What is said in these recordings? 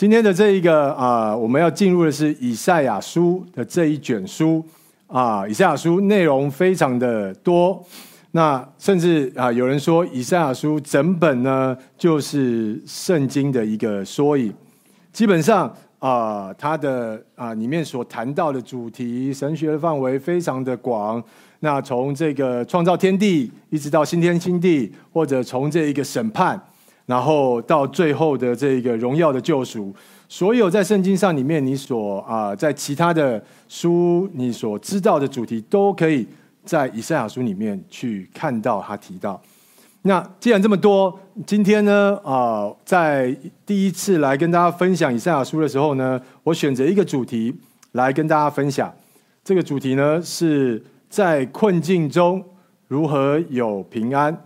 今天的这一个啊，我们要进入的是以赛亚书的这一卷书啊。以赛亚书内容非常的多，那甚至啊，有人说以赛亚书整本呢就是圣经的一个缩影。基本上啊，它的啊里面所谈到的主题、神学的范围非常的广。那从这个创造天地，一直到新天新地，或者从这一个审判。然后到最后的这个荣耀的救赎，所有在圣经上里面你所啊，在其他的书你所知道的主题，都可以在以赛亚书里面去看到他提到。那既然这么多，今天呢啊，在第一次来跟大家分享以赛亚书的时候呢，我选择一个主题来跟大家分享。这个主题呢是在困境中如何有平安。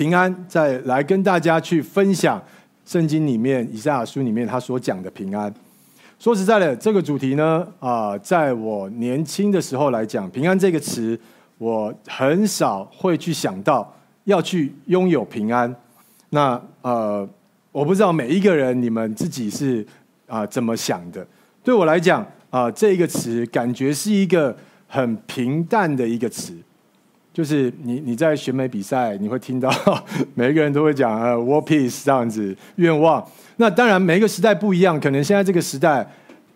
平安，再来跟大家去分享圣经里面以赛亚书里面他所讲的平安。说实在的，这个主题呢，啊，在我年轻的时候来讲，平安这个词，我很少会去想到要去拥有平安。那呃，我不知道每一个人你们自己是啊怎么想的。对我来讲啊，这个词感觉是一个很平淡的一个词。就是你你在选美比赛，你会听到 每一个人都会讲呃 World Peace 这样子愿望。那当然每一个时代不一样，可能现在这个时代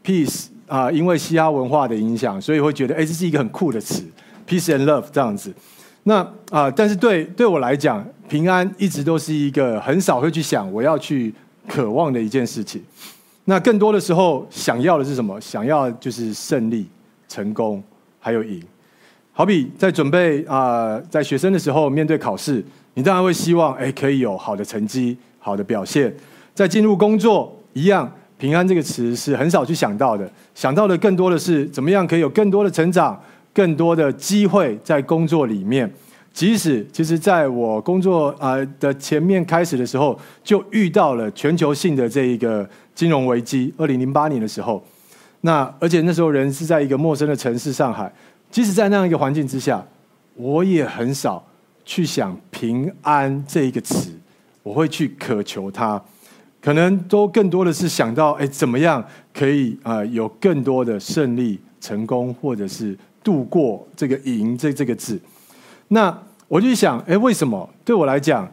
Peace 啊，因为嘻哈文化的影响，所以会觉得哎，这是一个很酷的词，Peace and Love 这样子。那啊，但是对对我来讲，平安一直都是一个很少会去想我要去渴望的一件事情。那更多的时候想要的是什么？想要就是胜利、成功，还有赢。好比在准备啊、在学生的时候面对考试，你当然会希望哎可以有好的成绩、好的表现。在进入工作一样，平安这个词是很少去想到的，想到的更多的是怎么样可以有更多的成长、更多的机会在工作里面。即使其实在我工作啊的前面开始的时候，就遇到了全球性的这一个金融危机，二零零八年的时候，那而且那时候人是在一个陌生的城市上海。即使在那样一个环境之下，我也很少去想平安这一个词，我会去渴求它，可能都更多的是想到，哎，怎么样可以啊有更多的胜利、成功，或者是度过这个“赢”这这个字。那我就想，哎，为什么对我来讲，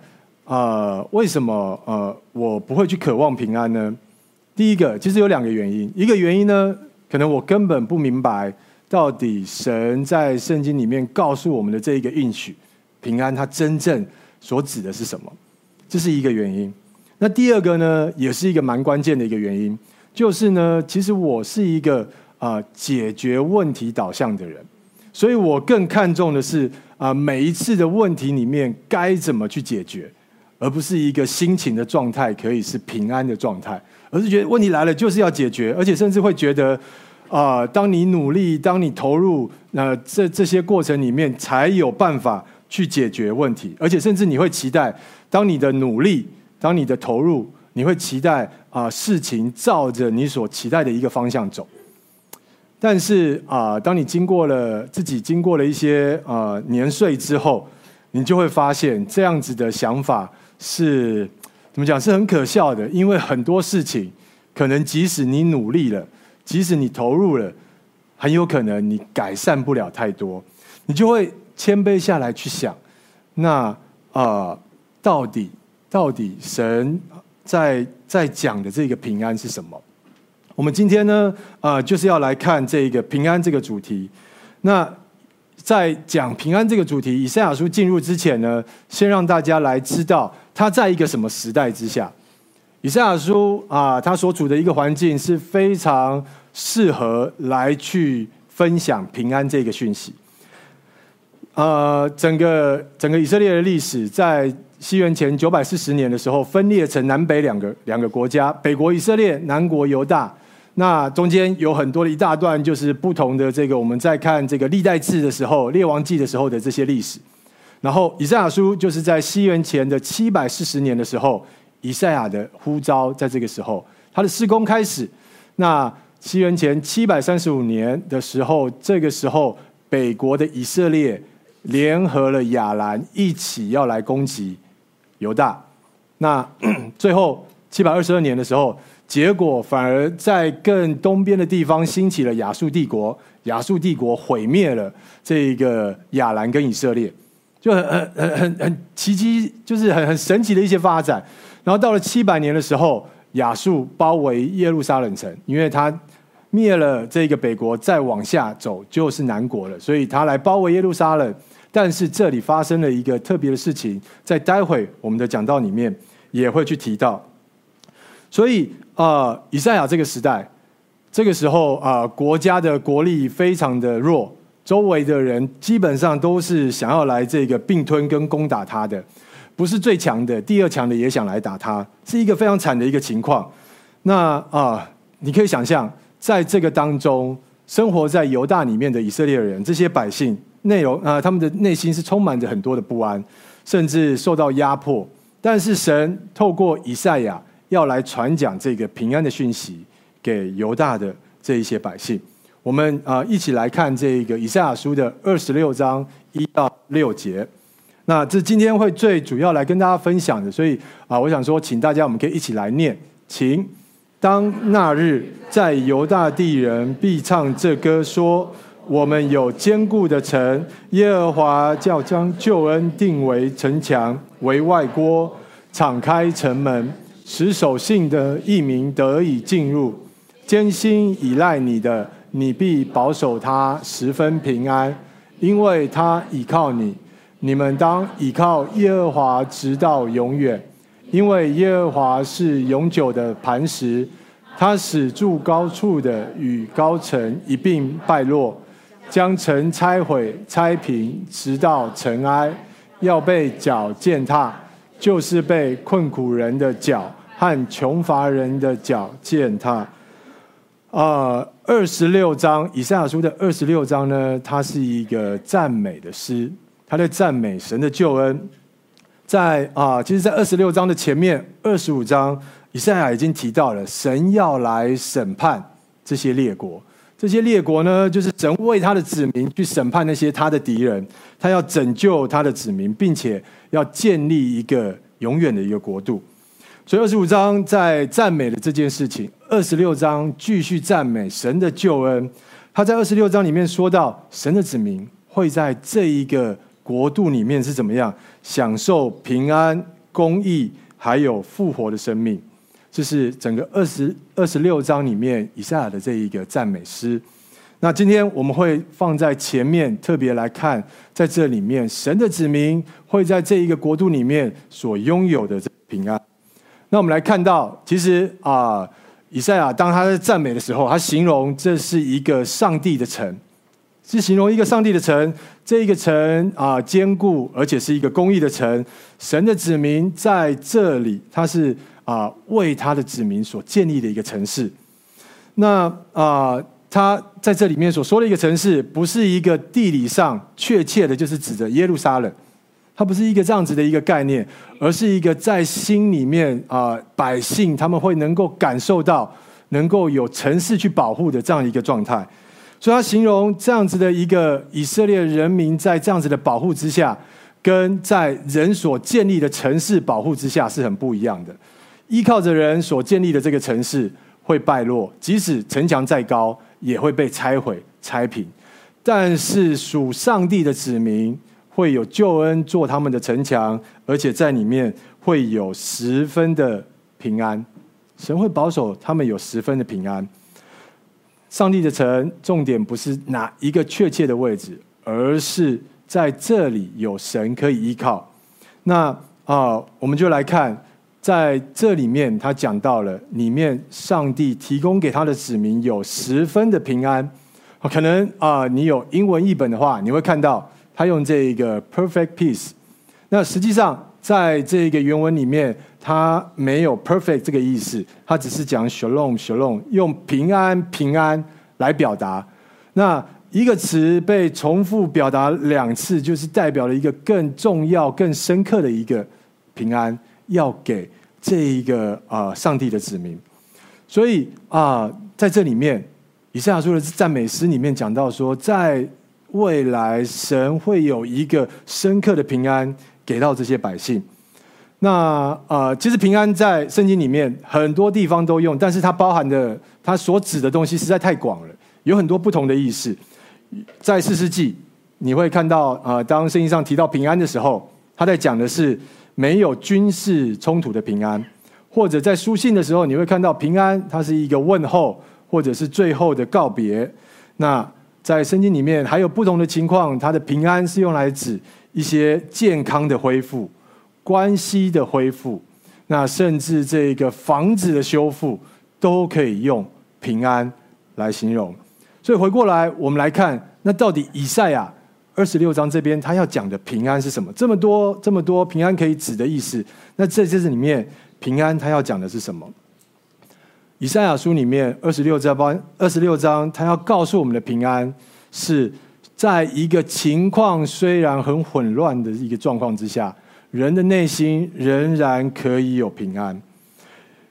啊，为什么呃我不会去渴望平安呢？第一个，其实有两个原因，一个原因呢，可能我根本不明白。到底神在圣经里面告诉我们的这一个应许平安，它真正所指的是什么？这是一个原因。那第二个呢，也是一个蛮关键的一个原因，就是呢，其实我是一个啊、解决问题导向的人，所以我更看重的是啊、每一次的问题里面该怎么去解决，而不是一个心情的状态可以是平安的状态，而是觉得问题来了就是要解决，而且甚至会觉得。啊、当你努力，当你投入，那、这这些过程里面，才有办法去解决问题，而且甚至你会期待，当你的努力，当你的投入，你会期待啊、事情照着你所期待的一个方向走。但是啊、当你经过了自己经过了一些啊、年岁之后，你就会发现这样子的想法是怎么讲，是很可笑的，因为很多事情可能即使你努力了。即使你投入了，很有可能你改善不了太多，你就会谦卑下来去想，那啊、呃，到底到底神在在讲的这个平安是什么？我们今天呢，呃，就是要来看这个平安这个主题。那在讲平安这个主题，以赛亚书进入之前呢，先让大家来知道他在一个什么时代之下。以赛亚书啊，他所处的一个环境是非常适合来去分享平安这个讯息。呃，整个整个以色列的历史，在西元前九百四十年的时候，分裂成南北两个两个国家，北国以色列，南国犹大。那中间有很多的一大段，就是不同的这个，我们在看这个历代志的时候，列王记的时候的这些历史。然后以赛亚书就是在西元前的七百四十年的时候。以赛亚的呼召，在这个时候，他的施工开始。那西元前七百三十五年的时候，这个时候，北国的以色列联合了亚兰，一起要来攻击犹大。那 最后七百二十二年的时候，结果反而在更东边的地方兴起了亚述帝国，亚述帝国毁灭了这个亚兰跟以色列，就很很很很很奇迹，就是很很神奇的一些发展。然后到了七百年的时候，亚述包围耶路撒冷城，因为他灭了这个北国，再往下走就是南国了，所以他来包围耶路撒冷。但是这里发生了一个特别的事情，在待会我们的讲道里面也会去提到。所以、呃，以赛亚这个时代，这个时候啊、国家的国力非常的弱，周围的人基本上都是想要来这个并吞跟攻打他的，不是最强的，第二强的也想来打他，是一个非常惨的一个情况。那啊、你可以想象，在这个当中生活在犹大里面的以色列人，这些百姓。内容啊、他们的内心是充满着很多的不安，甚至受到压迫。但是神透过以赛亚要来传讲这个平安的讯息给犹大的这一些百姓。我们啊、一起来看这个以赛亚书的二十六章一到六节。那这今天会最主要来跟大家分享的，所以啊、我想说，请大家我们可以一起来念，请当那日在犹大地人必唱这歌说。我们有坚固的城，耶和华叫将救恩定为城墙，为外郭，敞开城门，使守信的一民得以进入。坚心倚赖你的，你必保守他十分平安，因为他倚靠你。你们当倚靠耶和华直到永远，因为耶和华是永久的磐石，他使住高处的与高层一并败落。将城拆毁、拆平，直到尘埃，要被脚践踏，就是被困苦人的脚和穷乏人的脚践踏。呃，二十六章以赛亚书的二十六章呢，它是一个赞美的诗，他在赞美神的救恩。在啊，其实，在二十六章的前面，二十五章以赛亚已经提到了，神要来审判这些列国。这些列国呢，就是神为他的子民去审判那些他的敌人，他要拯救他的子民，并且要建立一个永远的一个国度。所以二十五章在赞美了这件事情，二十六章继续赞美神的救恩。他在二十六章里面说到，神的子民会在这一个国度里面是怎么样享受平安、公义，还有复活的生命。这是整个二十二十六章里面以赛亚的这一个赞美诗。那今天我们会放在前面，特别来看，在这里面神的子民会在这一个国度里面所拥有的平安。那我们来看到，其实啊，以赛亚当他在赞美的时候，他形容这是一个上帝的城，是形容一个上帝的城。这一个城啊，坚固而且是一个公义的城。神的子民在这里，他是。啊，为他的子民所建立的一个城市。那啊，他在这里面所说的一个城市，不是一个地理上确切的，就是指着耶路撒冷。它不是一个这样子的一个概念，而是一个在心里面啊，百姓他们会能够感受到，能够有城市去保护的这样一个状态。所以，他形容这样子的一个以色列人民在这样子的保护之下，跟在人所建立的城市保护之下是很不一样的。依靠着人所建立的这个城市会败落，即使城墙再高，也会被拆毁、拆平。但是属上帝的子民会有救恩做他们的城墙，而且在里面会有十分的平安。神会保守他们有十分的平安。上帝的城，重点不是哪一个确切的位置，而是在这里有神可以依靠。那啊、我们就来看。在这里面，他讲到了里面，上帝提供给他的子民有十分的平安。可能啊，你有英文译本的话，你会看到他用这个 perfect peace。那实际上，在这个原文里面，他没有 perfect 这个意思，他只是讲 shalom shalom，用平安平安来表达。那一个词被重复表达两次，就是代表了一个更重要、更深刻的一个平安。要给这一个啊、呃，上帝的子民，所以啊、在这里面，以赛亚书的赞美诗里面讲到说，在未来神会有一个深刻的平安给到这些百姓。那呃，其实平安在圣经里面很多地方都用，但是它包含的它所指的东西实在太广了，有很多不同的意思。在四世纪，你会看到呃，当圣经上提到平安的时候，他在讲的是没有军事冲突的平安；或者在书信的时候，你会看到平安，它是一个问候，或者是最后的告别。那在圣经里面还有不同的情况，它的平安是用来指一些健康的恢复。关系的恢复，那甚至这个房子的修复，都可以用平安来形容。所以回过来，我们来看，那到底以赛亚二十六章这边他要讲的平安是什么？这么多这么多平安可以指的意思，那这这是里面平安他要讲的是什么？以赛亚书里面二十六章，二十六章他要告诉我们的平安，是在一个情况虽然很混乱的一个状况之下。人的内心仍然可以有平安。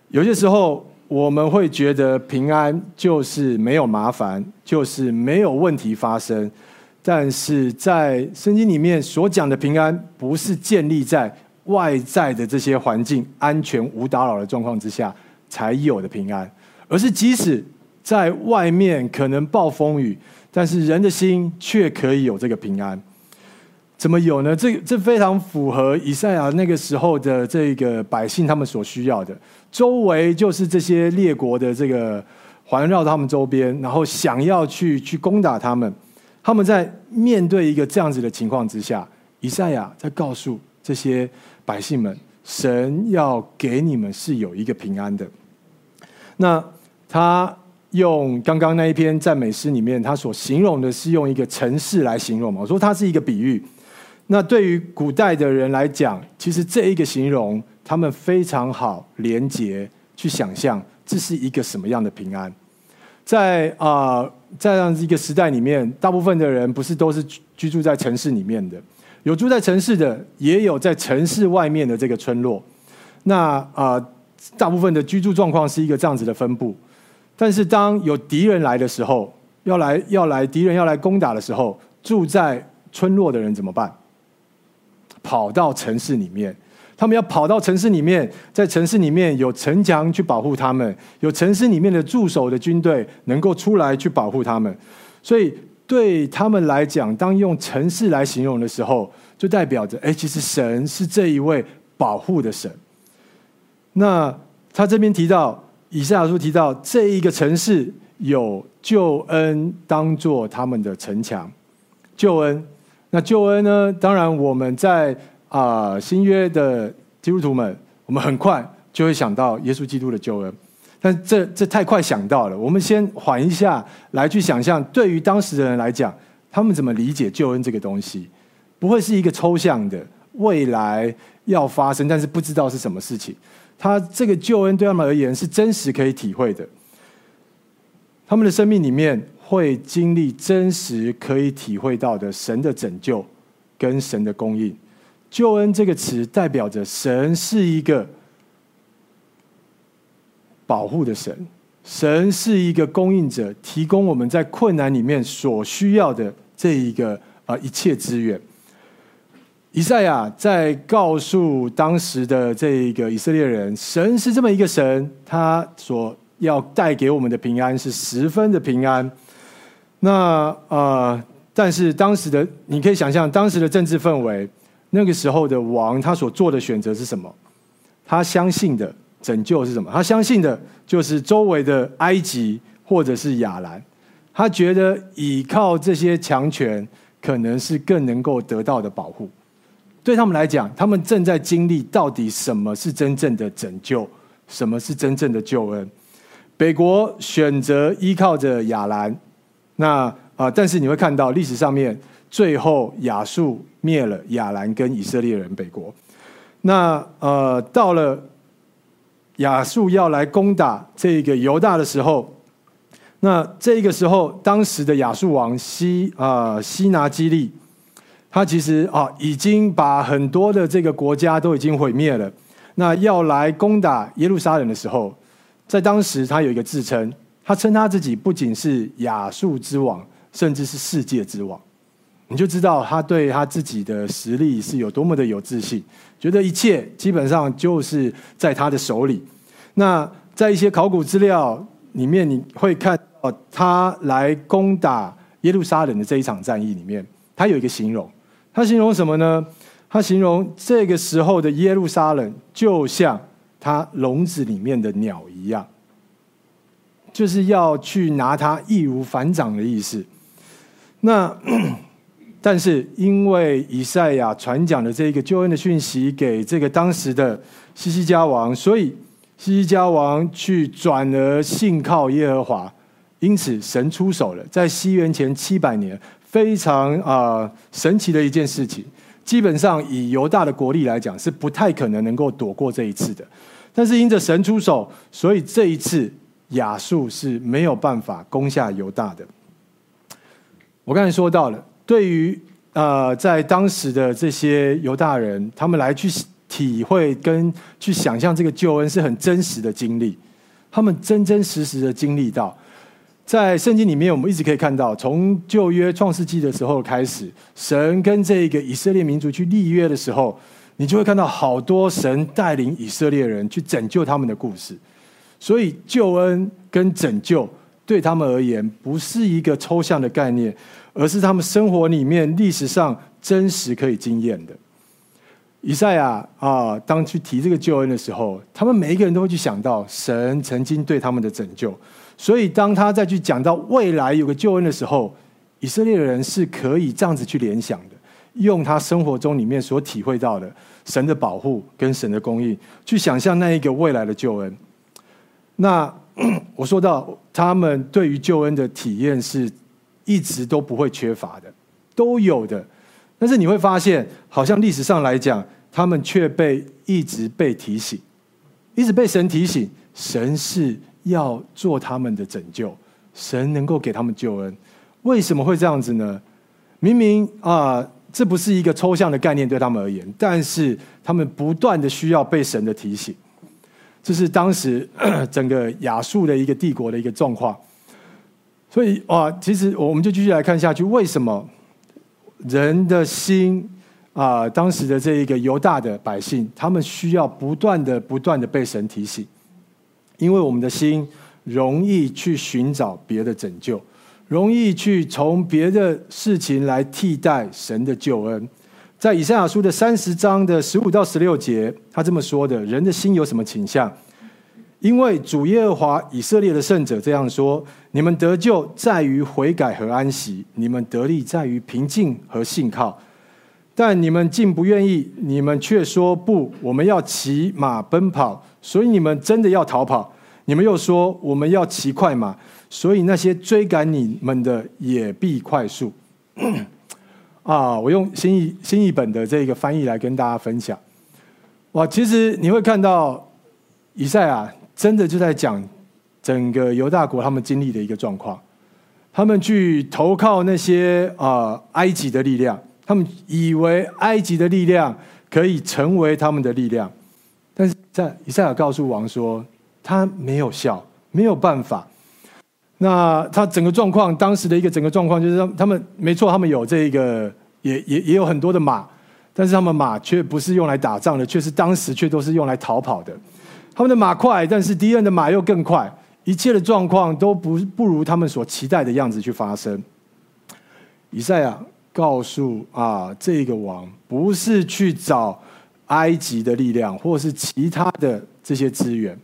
有些时候，我们会觉得平安就是没有麻烦，就是没有问题发生。但是在圣经里面所讲的平安，不是建立在外在的这些环境安全无打扰的状况之下才有的平安，而是即使在外面可能暴风雨，但是人的心却可以有这个平安。怎么有呢？这这非常符合以赛亚那个时候的这个百姓他们所需要的。周围就是这些列国的这个环绕他们周边，然后想要去去攻打他们。他们在面对一个这样子的情况之下，以赛亚在告诉这些百姓们：神要给你们是有一个平安的。那他用刚刚那一篇赞美诗里面，他所形容的是用一个城市来形容嘛？我说它是一个比喻。那对于古代的人来讲，其实这一个形容，他们非常好连结去想象，这是一个什么样的平安。在啊、这样一个时代里面，大部分的人不是都是居住在城市里面的，有住在城市的，也有在城市外面的这个村落。那啊、大部分的居住状况是一个这样子的分布。但是当有敌人来的时候，要来要来敌人要来攻打的时候，住在村落的人怎么办？跑到城市里面，他们要跑到城市里面，在城市里面有城墙去保护他们，有城市里面的驻守的军队能够出来去保护他们。所以对他们来讲，当用城市来形容的时候，就代表着，哎，其实神是这一位保护的神。那他这边提到，以赛亚书提到，这一个城市有救恩当做他们的城墙，救恩。那救恩呢？当然，我们在啊、新约的基督徒们，我们很快就会想到耶稣基督的救恩。但这这太快想到了，我们先缓一下来去想象，对于当时的人来讲，他们怎么理解救恩这个东西？不会是一个抽象的未来要发生，但是不知道是什么事情。他这个救恩对他们而言是真实可以体会的，他们的生命里面。会经历真实可以体会到的神的拯救跟神的供应。救恩这个词代表着神是一个保护的神，神是一个供应者，提供我们在困难里面所需要的这一个啊一切资源。以赛亚在告诉当时的这一个以色列人，神是这么一个神，他所要带给我们的平安是十分的平安。那呃，但是当时的你可以想象，当时的政治氛围，那个时候的王他所做的选择是什么？他相信的拯救是什么？他相信的就是周围的埃及或者是亚兰，他觉得依靠这些强权，可能是更能够得到的保护。对他们来讲，他们正在经历到底什么是真正的拯救，什么是真正的救恩。北国选择依靠着亚兰。那啊、但是你会看到历史上面，最后亚述灭了亚兰跟以色列人北国。那呃，到了亚述要来攻打这个犹大的时候，那这个时候，当时的亚述王西啊、西拿基立，他其实啊、已经把很多的这个国家都已经毁灭了。那要来攻打耶路撒冷的时候，在当时他有一个自称。他称他自己不仅是亚述之王，甚至是世界之王。你就知道他对他自己的实力是有多么的有自信，觉得一切基本上就是在他的手里。那在一些考古资料里面，你会看到他来攻打耶路撒冷的这一场战役里面，他有一个形容，他形容什么呢？他形容这个时候的耶路撒冷就像他笼子里面的鸟一样，就是要去拿它易如反掌的意思。那 但是因为以赛亚传讲的这个救恩的讯息给这个当时的西西家王，所以西西家王去转而信靠耶和华，因此神出手了，在西元前七百年，非常啊、神奇的一件事情。基本上以犹大的国力来讲，是不太可能能够躲过这一次的。但是因着神出手，所以这一次亚述是没有办法攻下犹大的。我刚才说到了，对于呃在当时的这些犹大人，他们来去体会跟去想象这个救恩是很真实的经历，他们真真实实的经历到。在圣经里面，我们一直可以看到，从旧约创世纪的时候开始，神跟这个以色列民族去立约的时候，你就会看到好多神带领以色列人去拯救他们的故事。所以，救恩跟拯救对他们而言，不是一个抽象的概念，而是他们生活里面历史上真实可以经验的。以赛亚啊，当去提这个救恩的时候，他们每一个人都会去想到神曾经对他们的拯救。所以，当他再去讲到未来有个救恩的时候，以色列的人是可以这样子去联想的，用他生活中里面所体会到的神的保护跟神的供应，去想象那一个未来的救恩。那 我说到，他们对于救恩的体验是一直都不会缺乏的，都有的。但是你会发现，好像历史上来讲，他们却被一直被提醒，一直被神提醒，神是。要做他们的拯救，神能够给他们救恩，为什么会这样子呢？明明啊、这不是一个抽象的概念对他们而言，但是他们不断的需要被神的提醒。这是当时 整个亚述的一个帝国的一个状况。所以啊、其实我们就继续来看下去，为什么人的心啊、当时的这一个犹大的百姓，他们需要不断的、不断的被神提醒。因为我们的心容易去寻找别的拯救，容易去从别的事情来替代神的救恩。在以赛亚书的三十章的十五到十六节，他这么说的：人的心有什么倾向？因为主耶和华以色列的圣者这样说：你们得救在于悔改和安息，你们得力在于平静和信靠。但你们竟不愿意，你们却说不，我们要骑马奔跑。所以你们真的要逃跑？你们又说我们要骑快马，所以那些追赶你们的也必快速。啊，我用新译新译本的这个翻译来跟大家分享。哇，其实你会看到以赛亚真的就在讲整个犹大国他们经历的一个状况，他们去投靠那些啊埃及的力量，他们以为埃及的力量可以成为他们的力量。但是在以赛亚告诉王说，他没有效，没有办法。那他整个状况，当时的一个整个状况就是，他们没错，他们有这个，也也也有很多的马，但是他们马却不是用来打仗的，却是当时却都是用来逃跑的。他们的马快，但是敌人的马又更快，一切的状况都不不如他们所期待的样子去发生。以赛亚告诉啊，这个王不是去找。埃及的力量，或是其他的这些资源，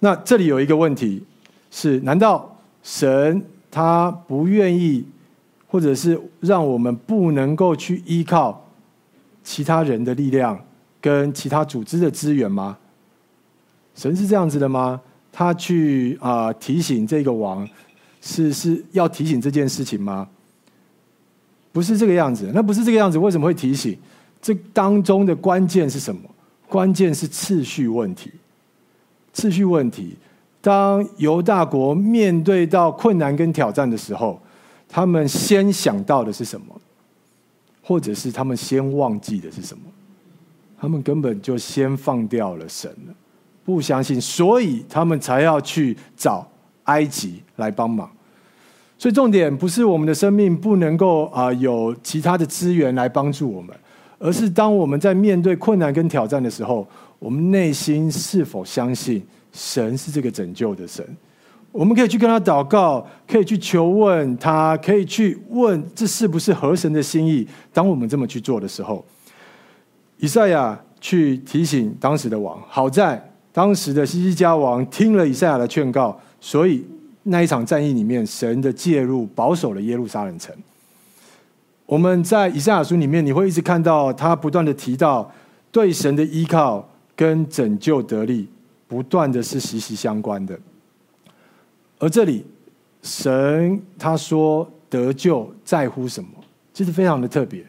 那这里有一个问题是：难道神他不愿意，或者是让我们不能够去依靠其他人的力量跟其他组织的资源吗？神是这样子的吗？他去啊、提醒这个王，是是要提醒这件事情吗？不是这个样子，那不是这个样子，为什么会提醒？这当中的关键是什么？关键是次序问题。次序问题，当犹大国面对到困难跟挑战的时候，他们先想到的是什么？或者是他们先忘记的是什么？他们根本就先放掉了神了，不相信，所以他们才要去找埃及来帮忙。所以重点不是我们的生命不能够啊有其他的资源来帮助我们，而是当我们在面对困难跟挑战的时候，我们内心是否相信神是这个拯救的神？我们可以去跟他祷告，可以去求问他，可以去问这是不是合神的心意。当我们这么去做的时候，以赛亚去提醒当时的王，好在当时的西西家王听了以赛亚的劝告，所以那一场战役里面，神的介入保守了耶路撒冷城。我们在以赛亚书里面，你会一直看到他不断的提到对神的依靠跟拯救得力，不断的是息息相关的。而这里，神他说得救在乎什么？其实非常的特别，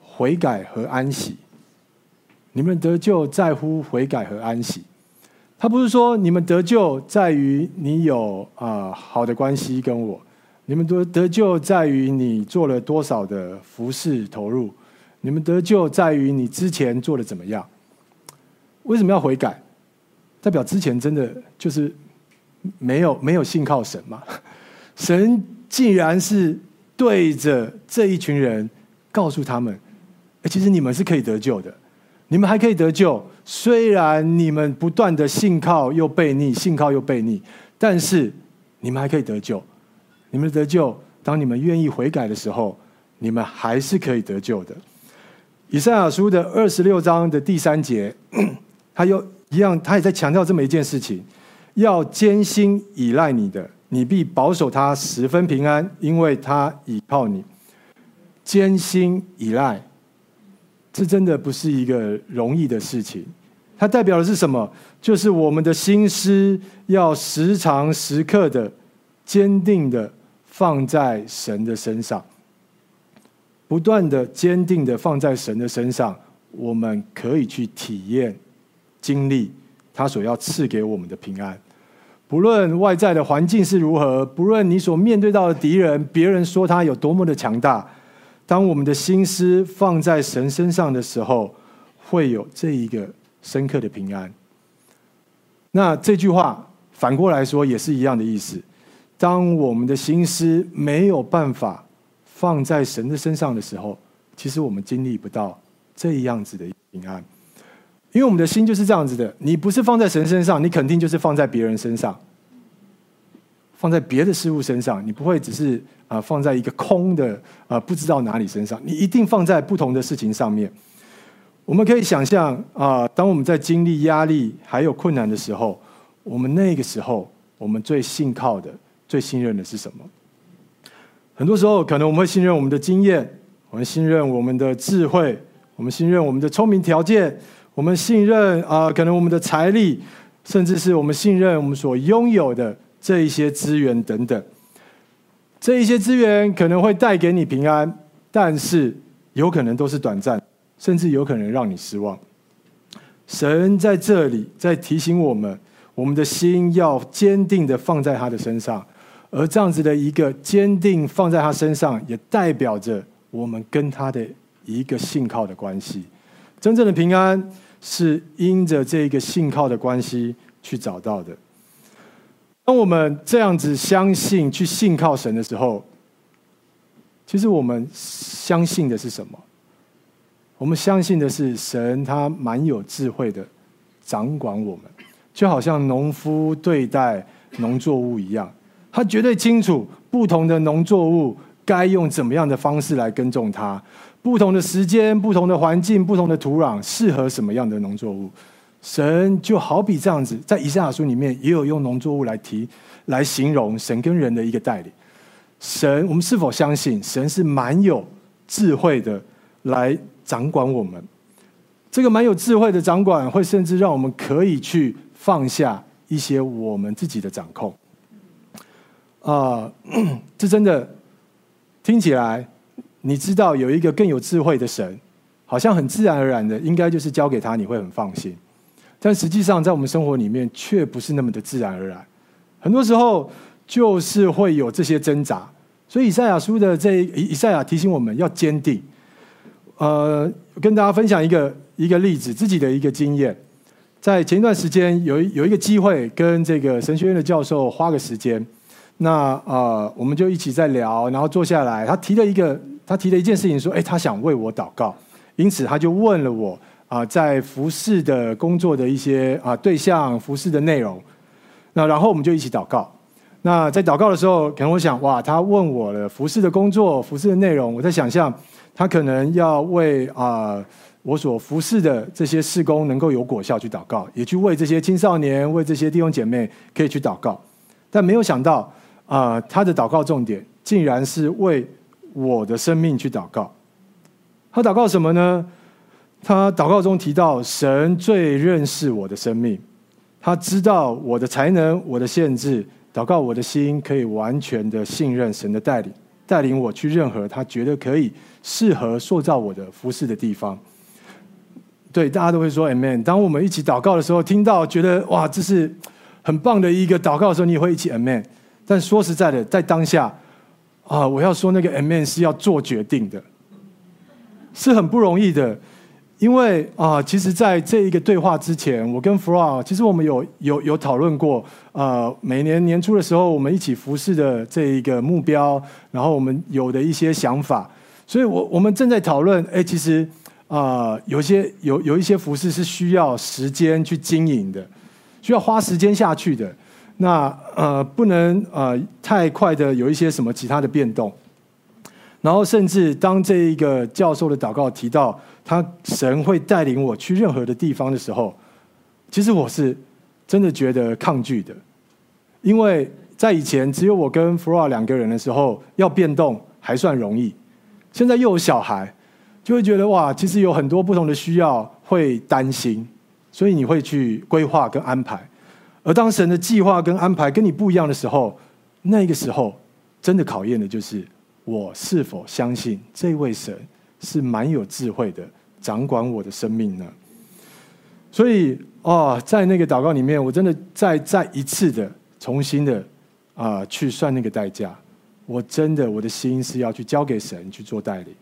悔改和安息。你们得救在乎悔改和安息。他不是说你们得救在于你有啊好的关系跟我，你们得得救在于你做了多少的服事投入，你们得救在于你之前做的怎么样？为什么要悔改？代表之前真的就是。没有没有信靠神嘛？神竟然是对着这一群人告诉他们：“，其实你们是可以得救的，你们还可以得救。虽然你们不断的信靠又悖逆，信靠又悖逆，但是你们还可以得救。你们得救，当你们愿意悔改的时候，你们还是可以得救的。”以赛亚书的二十六章的第三节，他又一样，他也在强调这么一件事情。要坚心依赖你的，你必保守他十分平安，因为他倚靠你。坚心依赖，这真的不是一个容易的事情。它代表的是什么？就是我们的心思要时常时刻的坚定的放在神的身上，不断的坚定的放在神的身上，我们可以去体验、经历。他所要赐给我们的平安，不论外在的环境是如何，不论你所面对到的敌人，别人说他有多么的强大，当我们的心思放在神身上的时候，会有这一个深刻的平安。那这句话反过来说也是一样的意思。当我们的心思没有办法放在神的身上的时候，其实我们经历不到这样子的平安。因为我们的心就是这样子的，你不是放在神身上，你肯定就是放在别人身上，放在别的事物身上，你不会只是啊、放在一个空的啊、不知道哪里身上，你一定放在不同的事情上面。我们可以想象啊、当我们在经历压力还有困难的时候，我们那个时候我们最信靠的、最信任的是什么？很多时候可能我们会信任我们的经验，我们信任我们的智慧，我们信任我们的聪明条件。我们信任啊、可能我们的财力，甚至是我们信任我们所拥有的这一些资源等等。这一些资源可能会带给你平安，但是有可能都是短暂，甚至有可能让你失望。神在这里在提醒我们，我们的心要坚定的放在他的身上，而这样子的一个坚定放在他身上，也代表着我们跟他的一个信靠的关系。真正的平安是因着这个信靠的关系去找到的。当我们这样子相信、去信靠神的时候，其实我们相信的是什么？我们相信的是神，他蛮有智慧的掌管我们，就好像农夫对待农作物一样，他绝对清楚不同的农作物该用怎么样的方式来耕种它。不同的时间、不同的环境、不同的土壤，适合什么样的农作物？神就好比这样子，在以赛亚书里面也有用农作物来提、来形容神跟人的一个带领。神，我们是否相信神是蛮有智慧的来掌管我们？这个蛮有智慧的掌管，会甚至让我们可以去放下一些我们自己的掌控。啊、这真的听起来。你知道有一个更有智慧的神，好像很自然而然的，应该就是交给他，你会很放心。但实际上，在我们生活里面，却不是那么的自然而然。很多时候，就是会有这些挣扎。所以，以赛亚书的这一以赛亚提醒我们要坚定。呃，跟大家分享一个一个例子，自己的一个经验。在前一段时间，有有一个机会跟这个神学院的教授花个时间。那啊、呃，我们就一起在聊，然后坐下来，他提了一个，他提了一件事情，说，哎，他想为我祷告，因此他就问了我啊、在服侍的工作的一些啊、对象，服侍的内容。那然后我们就一起祷告。那在祷告的时候，可能我想，哇，他问我了服侍的工作，服侍的内容，我在想象他可能要为啊。我所服侍的这些事工能够有果效，去祷告，也去为这些青少年、为这些弟兄姐妹可以去祷告，但没有想到，啊、他的祷告重点竟然是为我的生命去祷告。他祷告什么呢？他祷告中提到，神最认识我的生命，他知道我的才能、我的限制，祷告我的心可以完全的信任神的带领，带领我去任何他觉得可以适合塑造我的服侍的地方。对，大家都会说 Amen。当我们一起祷告的时候，听到觉得哇，这是很棒的一个祷告的时候，你也会一起 Amen。但说实在的，在当下啊，我要说那个 Amen 是要做决定的，是很不容易的。因为啊，其实在这一个对话之前，我跟 Fra 其实我们有有有讨论过，呃，每年年初的时候，我们一起服侍的这一个目标，然后我们有的一些想法，所以我我们正在讨论，哎，其实。啊、有些有有一些服饰是需要时间去经营的，需要花时间下去的。那呃，不能呃太快的有一些什么其他的变动。然后，甚至当这一个教授的祷告提到他神会带领我去任何的地方的时候，其实我是真的觉得抗拒的，因为在以前只有我跟 Flora 两个人的时候，要变动还算容易，现在又有小孩。就会觉得哇，其实有很多不同的需要，会担心，所以你会去规划跟安排。而当神的计划跟安排跟你不一样的时候，那个时候真的考验的就是我是否相信这位神是蛮有智慧的，掌管我的生命呢？所以哦，在那个祷告里面，我真的再再一次的重新的啊、去算那个代价。我真的我的心是要去交给神去做代理。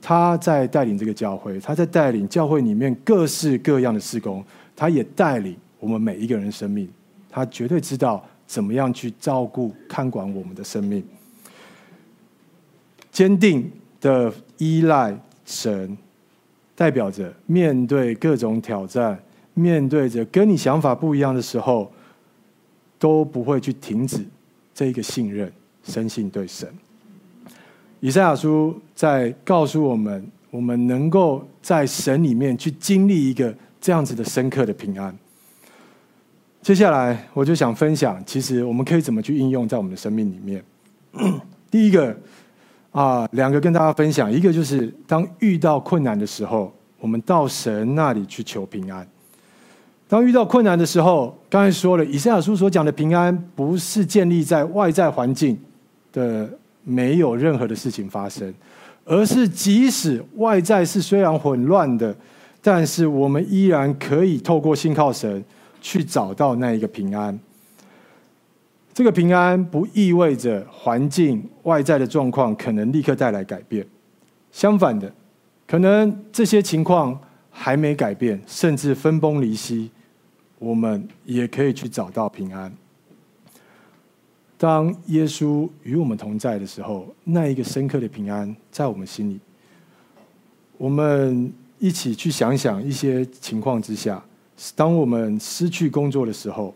他在带领这个教会，他在带领教会里面各式各样的事工，他也带领我们每一个人生命。他绝对知道怎么样去照顾、看管我们的生命。坚定的依赖神，代表着面对各种挑战，面对着跟你想法不一样的时候，都不会去停止这一个信任、深信对神。以赛亚书在告诉我们，我们能够在神里面去经历一个这样子的深刻的平安。接下来，我就想分享，其实我们可以怎么去应用在我们的生命里面。第一个啊，两个跟大家分享，一个就是当遇到困难的时候，我们到神那里去求平安。当遇到困难的时候，刚才说了，以赛亚书所讲的平安，不是建立在外在环境的。没有任何的事情发生，而是即使外在是虽然混乱的，但是我们依然可以透过信靠神去找到那一个平安。这个平安不意味着环境外在的状况可能立刻带来改变，相反的，可能这些情况还没改变，甚至分崩离析，我们也可以去找到平安。当耶稣与我们同在的时候，那一个深刻的平安在我们心里。我们一起去想想一些情况之下，当我们失去工作的时候，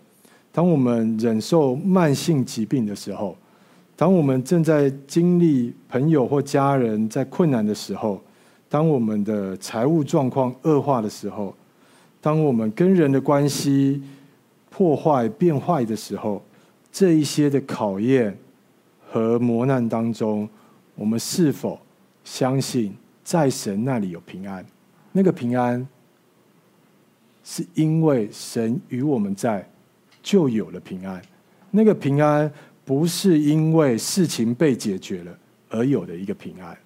当我们忍受慢性疾病的时候，当我们正在经历朋友或家人在困难的时候，当我们的财务状况恶化的时候，当我们跟人的关系破坏变坏的时候。这一些的考验和磨难当中，我们是否相信在神那里有平安？那个平安是因为神与我们在，就有了平安。那个平安不是因为事情被解决了而有的一个平安。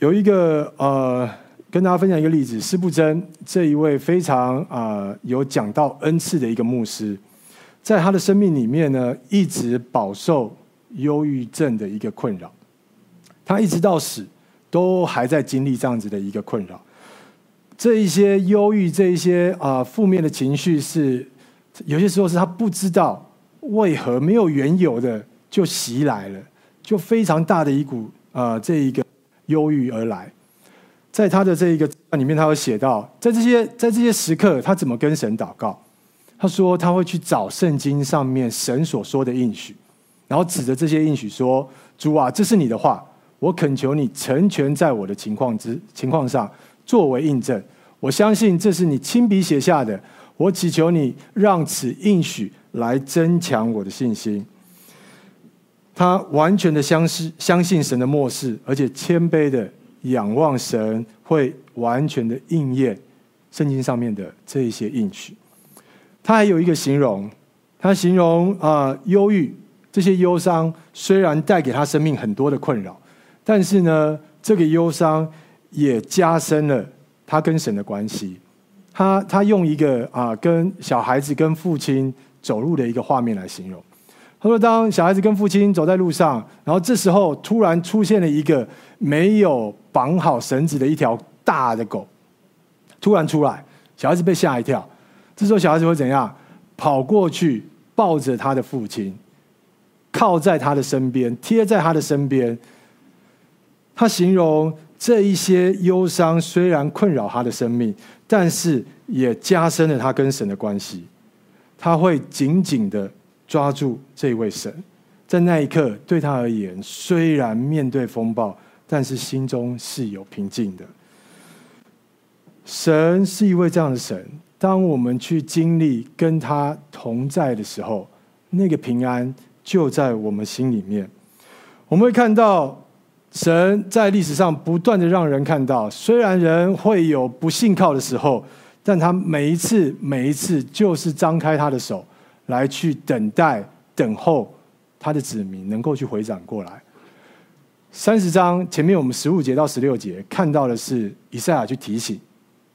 有一个呃，跟大家分享一个例子，施布真这一位非常啊、有讲到恩赐的一个牧师。在他的生命里面呢，一直饱受忧郁症的一个困扰，他一直到死都还在经历这样子的一个困扰。这一些忧郁，这一些啊负面的情绪是有些时候是他不知道为何没有缘由的就袭来了，就非常大的一股啊、呃，这一个忧郁而来。在他的这一个里面，他有写到，在这些在这些时刻，他怎么跟神祷告？他说他会去找圣经上面神所说的应许，然后指着这些应许说：“主啊，这是你的话，我恳求你成全在我的情况之情况上，作为印证。我相信这是你亲笔写下的，我祈求你让此应许来增强我的信心。”他完全的相信相信神的默示，而且谦卑的。仰望神会完全的应验圣经上面的这一些应许。他还有一个形容，他形容啊、忧郁这些忧伤虽然带给他生命很多的困扰，但是呢，这个忧伤也加深了他跟神的关系。他他用一个啊、跟小孩子跟父亲走路的一个画面来形容。他说：“当小孩子跟父亲走在路上，然后这时候突然出现了一个没有绑好绳子的一条大的狗，突然出来，小孩子被吓一跳。这时候小孩子会怎样？跑过去抱着他的父亲，靠在他的身边，贴在他的身边。他形容这一些忧伤虽然困扰他的生命，但是也加深了他跟神的关系。他会紧紧的。”抓住这位神，在那一刻对他而言，虽然面对风暴，但是心中是有平静的。神是一位这样的神，当我们去经历跟他同在的时候，那个平安就在我们心里面。我们会看到神在历史上不断的让人看到，虽然人会有不信靠的时候，但他每一次每一次就是张开他的手。来去等待、等候他的子民能够去回转过来。三十章前面，我们十五节到十六节看到的是以赛亚去提醒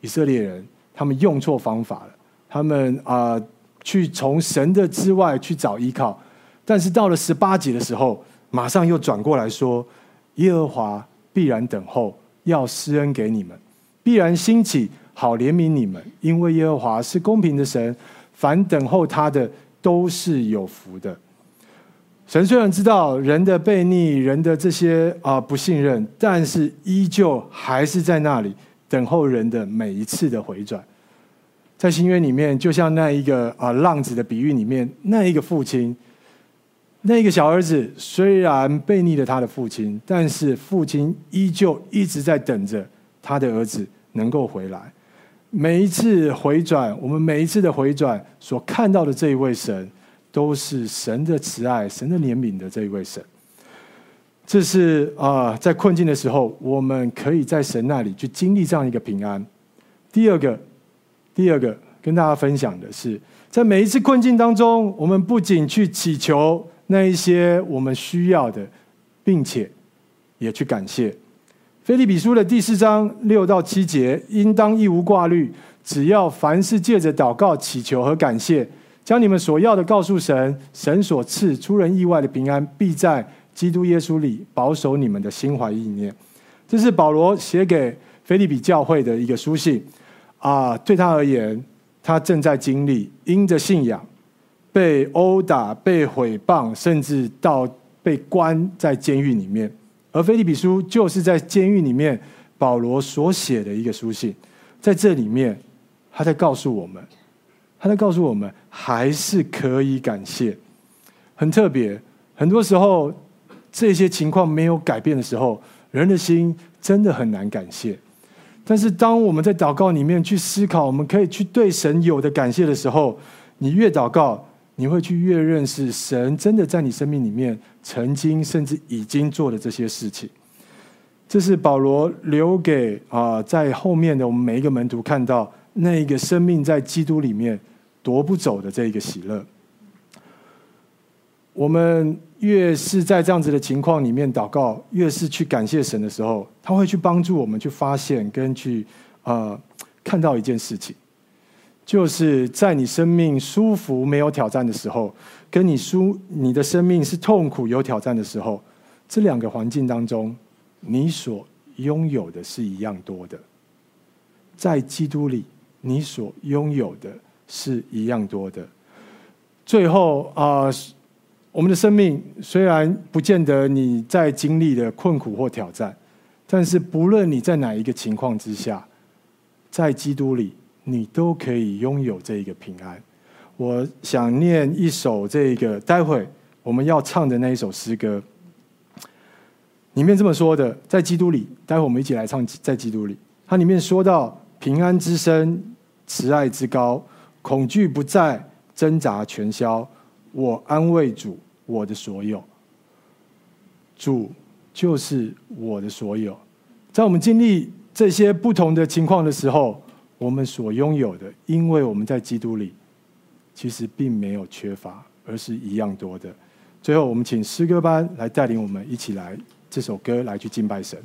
以色列人，他们用错方法了，他们啊、去从神的之外去找依靠。但是到了十八节的时候，马上又转过来说：耶和华必然等候，要施恩给你们，必然兴起，好怜悯你们，因为耶和华是公平的神。凡等候他的都是有福的。神虽然知道人的悖逆、人的这些啊不信任，但是依旧还是在那里等候人的每一次的回转。在新约里面，就像那一个啊浪子的比喻里面，那一个父亲，那个小儿子虽然背逆了他的父亲，但是父亲依旧一直在等着他的儿子能够回来。每一次回转，我们每一次的回转所看到的这一位神，都是神的慈爱、神的怜悯的这一位神。这是啊，在困境的时候，我们可以在神那里去经历这样一个平安。第二个，第二个跟大家分享的是，在每一次困境当中，我们不仅去祈求那一些我们需要的，并且也去感谢。腓利比书的第四章六到七节，应当一无挂虑，只要凡事借着祷告、祈求和感谢，将你们所要的告诉神，神所赐出人意外的平安，必在基督耶稣里保守你们的心怀意念。这是保罗写给腓利比教会的一个书信啊。对他而言，他正在经历因着信仰被殴打、被毁谤，甚至到被关在监狱里面。而腓立比书就是在监狱里面，保罗所写的一个书信，在这里面，他在告诉我们，他在告诉我们，还是可以感谢。很特别，很多时候这些情况没有改变的时候，人的心真的很难感谢。但是当我们在祷告里面去思考，我们可以去对神有的感谢的时候，你越祷告。你会去越认识神，真的在你生命里面曾经甚至已经做的这些事情。这是保罗留给啊，在后面的我们每一个门徒看到那一个生命在基督里面夺不走的这一个喜乐。我们越是在这样子的情况里面祷告，越是去感谢神的时候，他会去帮助我们去发现跟去啊看到一件事情。就是在你生命舒服没有挑战的时候，跟你舒你的生命是痛苦有挑战的时候，这两个环境当中，你所拥有的是一样多的。在基督里，你所拥有的是一样多的。最后啊、我们的生命虽然不见得你在经历的困苦或挑战，但是不论你在哪一个情况之下，在基督里，你都可以拥有这一个平安。我想念一首这个，待会我们要唱的那一首诗歌，里面这么说的：在基督里，待会我们一起来唱，在基督里。它里面说到平安之深，慈爱之高，恐惧不再，挣扎全消。我安慰主，我的所有。主就是我的所有。在我们经历这些不同的情况的时候，我们所拥有的，因为我们在基督里，其实并没有缺乏，而是一样多的。最后，我们请诗歌班来带领我们一起来这首歌来去敬拜神。